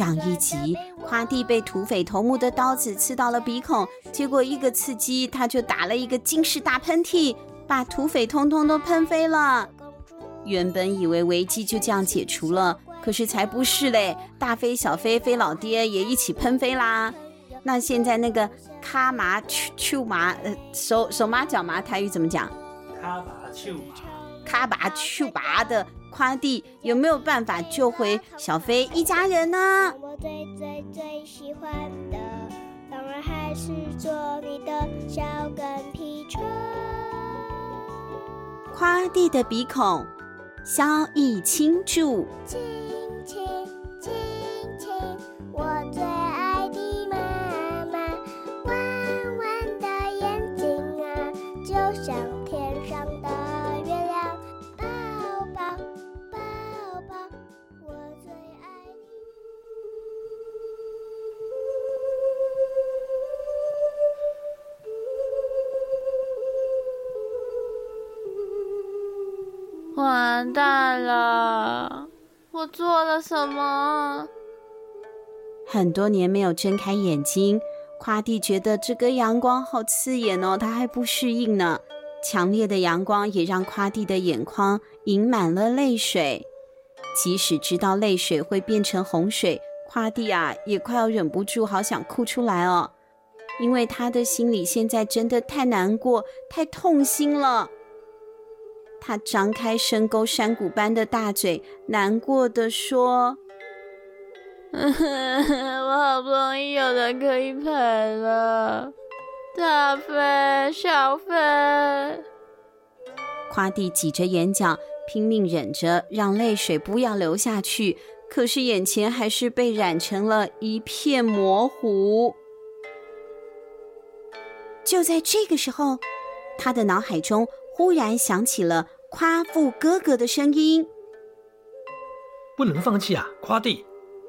上一集，夸蒂被土匪头目的刀子刺到了鼻孔，结果一个刺激，他就打了一个惊世大喷嚏，把土匪通通都喷飞了。原本以为危机就这样解除了，可是才不是嘞！大飞、小飞、飞老爹也一起喷飞啦。那现在那个卡麻、秋秋麻，呃，手手麻脚麻，台语怎么讲？卡麻秋麻，卡麻秋麻的。夸弟有没有办法救回小飞一家人呢？我最最最喜欢的，当然还是做你的小跟屁虫。夸弟的鼻孔，萧逸清着。我做了什么？很多年没有睁开眼睛，夸蒂觉得这个阳光好刺眼哦，他还不适应呢。强烈的阳光也让夸蒂的眼眶盈满了泪水。即使知道泪水会变成洪水，夸蒂啊也快要忍不住，好想哭出来哦，因为他的心里现在真的太难过、太痛心了。他张开深沟山谷般的大嘴，难过的说：“我好不容易有人可以陪了，大飞、小飞。”夸蒂挤着眼角，拼命忍着，让泪水不要流下去。可是眼前还是被染成了一片模糊。就在这个时候，他的脑海中。忽然想起了夸父哥哥的声音：“不能放弃啊，夸弟！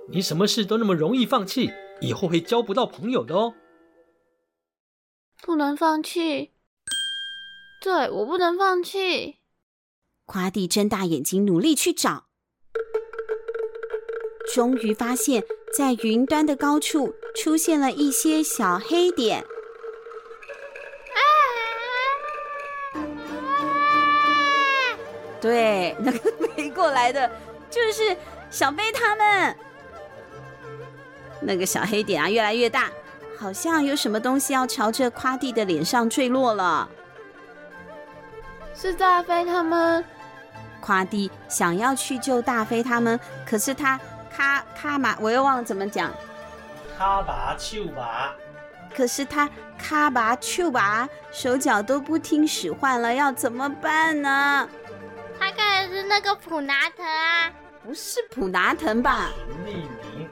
你什么事都那么容易放弃，以后会交不到朋友的哦。”不能放弃，对，我不能放弃。夸弟睁大眼睛，努力去找，终于发现，在云端的高处出现了一些小黑点。对，那个飞过来的，就是小飞他们。那个小黑点啊，越来越大，好像有什么东西要朝着夸蒂的脸上坠落了。是大飞他们。夸蒂想要去救大飞他们，可是他卡卡麻，我又忘了怎么讲。卡麻秋麻。可是他卡麻秋麻，手脚都不听使唤了，要怎么办呢？他看的是那个普拿藤啊，不是普拿藤吧？徐立宁，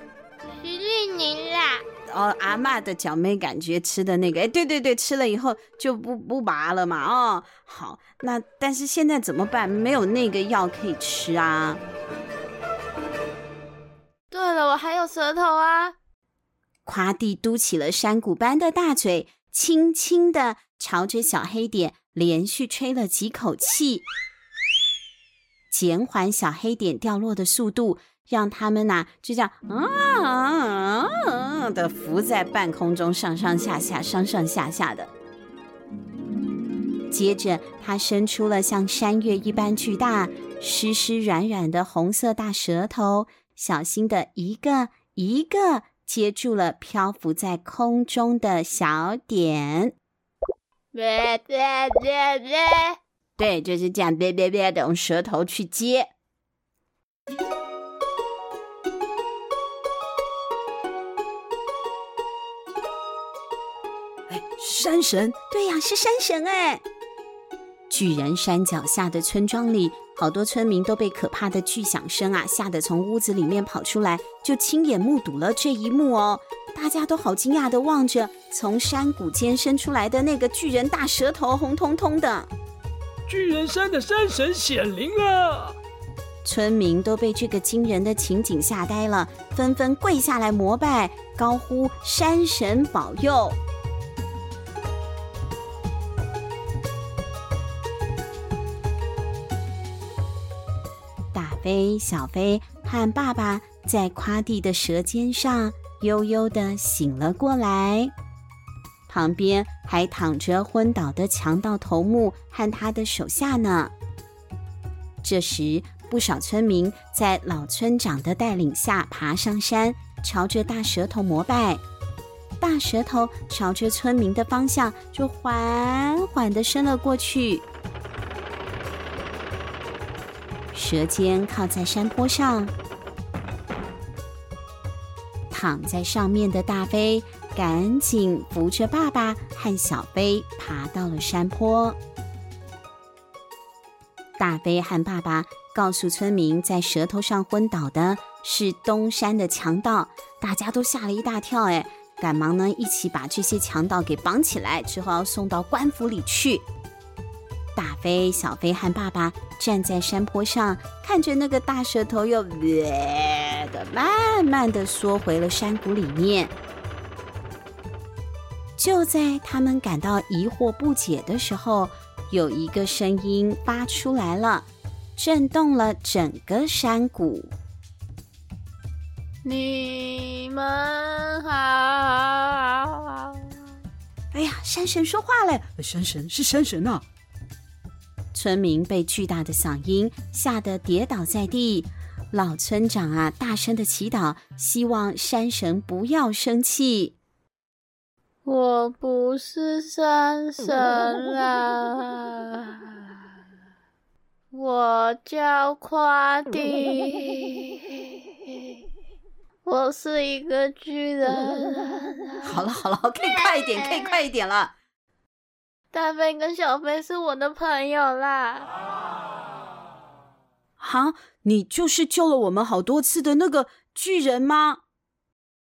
徐立宁啦。哦，阿嬷的脚没感觉吃的那个，哎，对对对，吃了以后就不不拔了嘛。哦，好，那但是现在怎么办？没有那个药可以吃啊。对了，我还有舌头啊。夸蒂嘟起了山谷般的大嘴，轻轻的朝着小黑点连续吹了几口气。减缓小黑点掉落的速度，让他们呐、就这样啊，啊，啊的浮在半空中，上上下下，上上下下的。接着，它伸出了像山岳一般巨大、湿湿软软的红色大舌头，小心的一个一个接住了漂浮在空中的小点。别别别别对，就是这样，别别别的用舌头去接。哎，山神！对呀，是山神哎！巨人山脚下的村庄里，好多村民都被可怕的巨响声啊吓得从屋子里面跑出来，就亲眼目睹了这一幕哦。大家都好惊讶的望着从山谷间伸出来的那个巨人大舌头，红彤彤的。巨人山的山神显灵了，村民都被这个惊人的情景吓呆了，纷纷跪下来膜拜，高呼山神保佑。大飞、小飞和爸爸在夸地的舌尖上悠悠地醒了过来。旁边还躺着昏倒的强盗头目和他的手下呢。这时，不少村民在老村长的带领下爬上山，朝着大舌头膜拜。大舌头朝着村民的方向就缓缓地伸了过去，舌尖靠在山坡上，躺在上面的大飞赶紧扶着爸爸和小飞爬到了山坡。大飞和爸爸告诉村民，在舌头上昏倒的是东山的强盗，大家都吓了一大跳，哎。赶忙呢，一起把这些强盗给绑起来，之后要送到官府里去。大飞、小飞和爸爸站在山坡上，看着那个大舌头又的慢慢的缩回了山谷里面。就在他们感到疑惑不解的时候，有一个声音发出来了，震动了整个山谷。你们好！哎呀，山神说话了！山神是山神啊！村民被巨大的嗓音吓得跌倒在地。老村长啊，大声的祈祷，希望山神不要生气。我不是山 神啊，我叫夸 迪。我是一个巨人。好了好了，可以快一点，可以快一点了。大飞跟小飞是我的朋友啦。好，你就是救了我们好多次的那个巨人吗？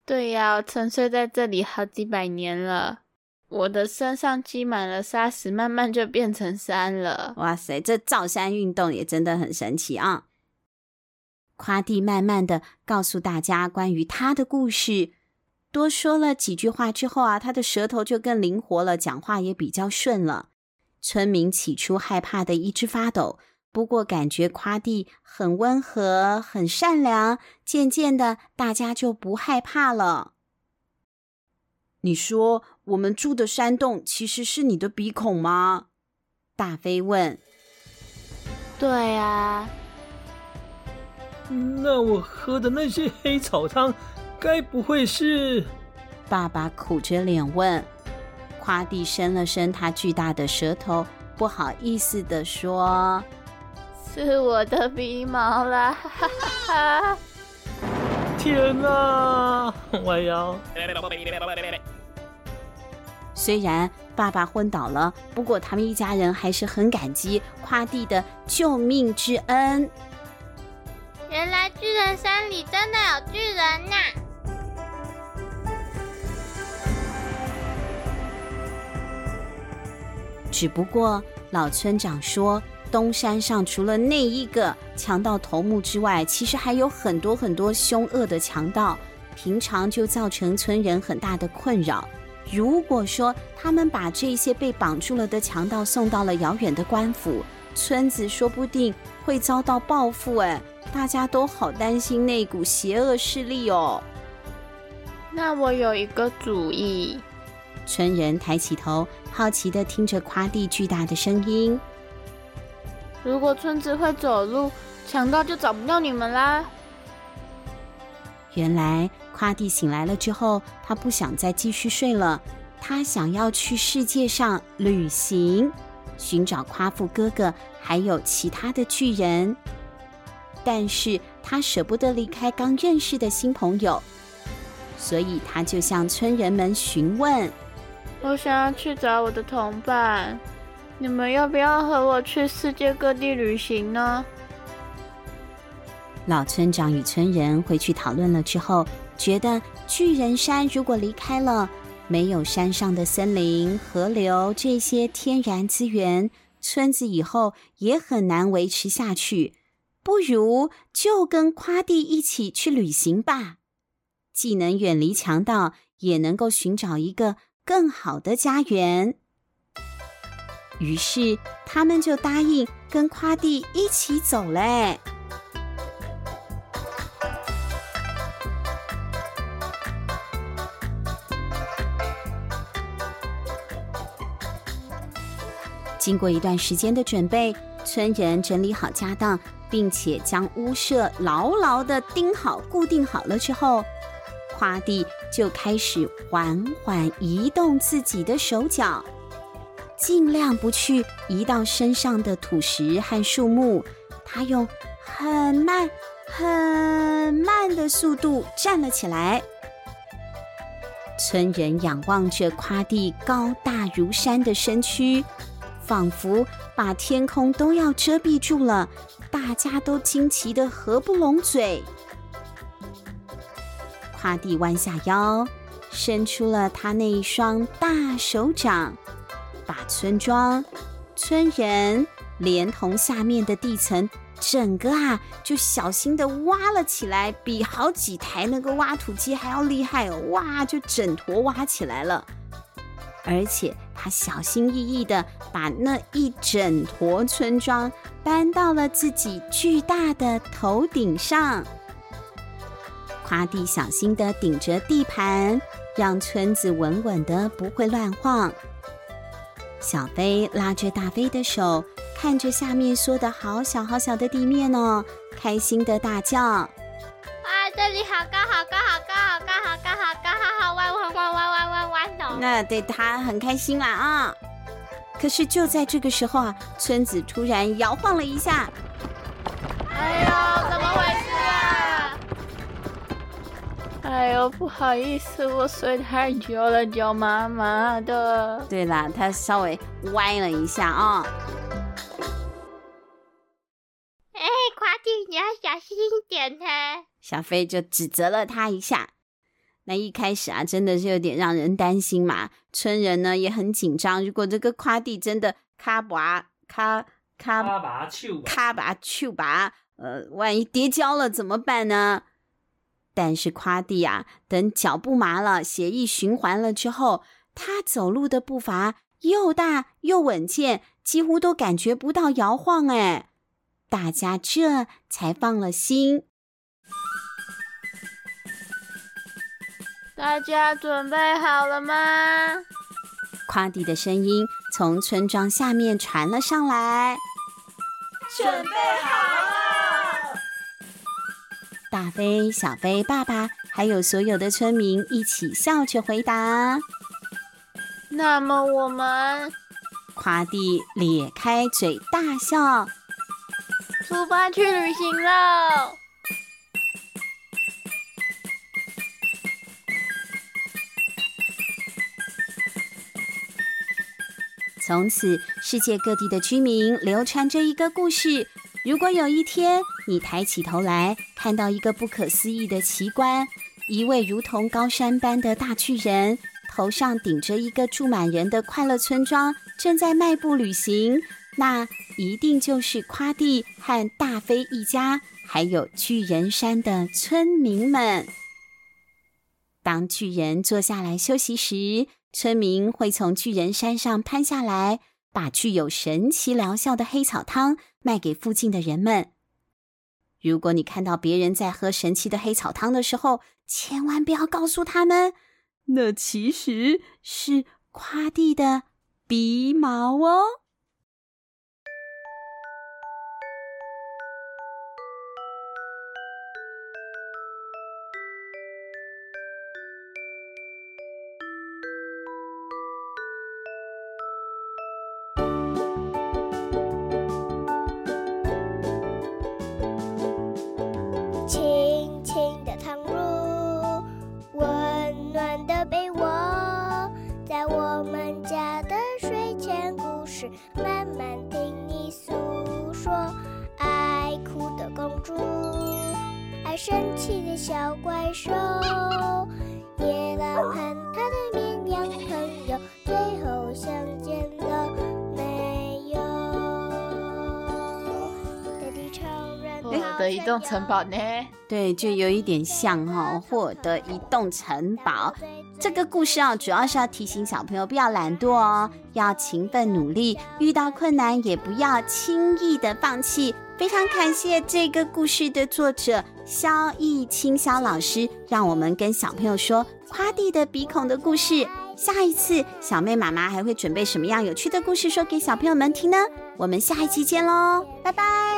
对呀，沉睡在这里好几百年了，我的身上积满了沙石，慢慢就变成山了。哇塞，这造山运动也真的很神奇啊！夸蒂慢慢的告诉大家关于他的故事，多说了几句话之后啊，他的舌头就更灵活了，讲话也比较顺了。村民起初害怕的一直发抖，不过感觉夸蒂很温和、很善良，渐渐的大家就不害怕了。你说我们住的山洞其实是你的鼻孔吗？大飞问。对啊。那我喝的那些黑草汤，该不会是？爸爸苦着脸问。夸蒂伸了伸他巨大的舌头，不好意思的说：“是我的鼻毛啦！”哈哈哈！天哪！我要……虽然爸爸昏倒了，不过他们一家人还是很感激夸弟的救命之恩。原来巨人山里真的有巨人呐、啊！只不过老村长说，东山上除了那一个强盗头目之外，其实还有很多很多凶恶的强盗，平常就造成村人很大的困扰。如果说他们把这些被绑住了的强盗送到了遥远的官府，村子说不定会遭到报复。哎。大家都好担心那股邪恶势力哦。那我有一个主意。村人抬起头，好奇地听着夸地巨大的声音。如果村子会走路，强盗就找不到你们啦。原来夸蒂醒来了之后，他不想再继续睡了，他想要去世界上旅行，寻找夸父哥哥，还有其他的巨人。但是他舍不得离开刚认识的新朋友，所以他就向村人们询问：“我想要去找我的同伴，你们要不要和我去世界各地旅行呢？”老村长与村人回去讨论了之后，觉得巨人山如果离开了，没有山上的森林、河流这些天然资源，村子以后也很难维持下去。不如就跟夸弟一起去旅行吧，既能远离强盗，也能够寻找一个更好的家园。于是他们就答应跟夸弟一起走嘞。经过一段时间的准备，村人整理好家当，并且将屋舍牢牢的钉好、固定好了之后，夸弟就开始缓缓移动自己的手脚。尽量不去移到身上的土石和树木。他用很慢、很慢的速度站了起来。村人仰望着夸地高大如山的身躯，仿佛把天空都要遮蔽住了。大家都惊奇得合不拢嘴。夸地弯下腰，伸出了他那一双大手掌，把村庄、村人连同下面的地层，整个啊就小心地挖了起来，比好几台那个挖土机还要厉害哦！哇，就整坨挖起来了。而且他小心翼翼地把那一整坨村庄搬到了自己巨大的头顶上。夸蒂小心地顶着地盘，让村子稳稳的不会乱晃。小飞拉着大飞的手，看着下面缩的好小好小的地面哦，开心的大叫：“哇，这里好高好高好高好高好高好高好好弯弯弯弯弯弯弯的！”那对他很开心啦啊！可是就在这个时候啊，村子突然摇晃了一下。哎呦，怎么回事？哎呦，不好意思，我睡太久了，脚麻麻的。对啦，他稍微歪了一下啊。哎，夸弟，你要小心一点呢。小飞就指责了他一下。那一开始啊，真的是有点让人担心嘛。村人呢也很紧张，如果这个夸弟真的卡拔卡卡拔丘卡拔丘拔，呃，万一跌跤了怎么办呢？但是夸蒂啊，等脚步麻了，血液循环了之后，他走路的步伐又大又稳健，几乎都感觉不到摇晃。哎，大家这才放了心。大家准备好了吗？夸蒂的声音从村庄下面传了上来。准备好了。大飞、小飞、爸爸，还有所有的村民一起笑着回答。那么我们，夸蒂咧开嘴大笑，出发去旅行了。从此，世界各地的居民流传着一个故事。如果有一天你抬起头来，看到一个不可思议的奇观，一位如同高山般的大巨人，头上顶着一个住满人的快乐村庄，正在迈步旅行，那一定就是夸蒂和大飞一家，还有巨人山的村民们。当巨人坐下来休息时，村民会从巨人山上攀下来。把具有神奇疗效的黑草汤卖给附近的人们。如果你看到别人在喝神奇的黑草汤的时候，千万不要告诉他们，那其实是夸地的鼻毛哦。的移动城堡呢？对，就有一点像哈、哦，获得移动城堡。这个故事啊，主要是要提醒小朋友不要懒惰哦，要勤奋努力，遇到困难也不要轻易的放弃。非常感谢这个故事的作者萧逸清萧老师，让我们跟小朋友说夸地的鼻孔的故事。下一次小妹妈妈还会准备什么样有趣的故事说给小朋友们听呢？我们下一期见喽，拜！拜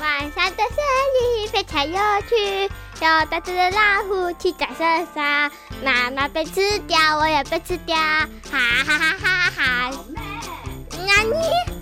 晚上的森林非常有趣，有大只的老虎骑在身上，妈妈被吃掉，我也被吃掉，哈哈哈哈哈哈！那你？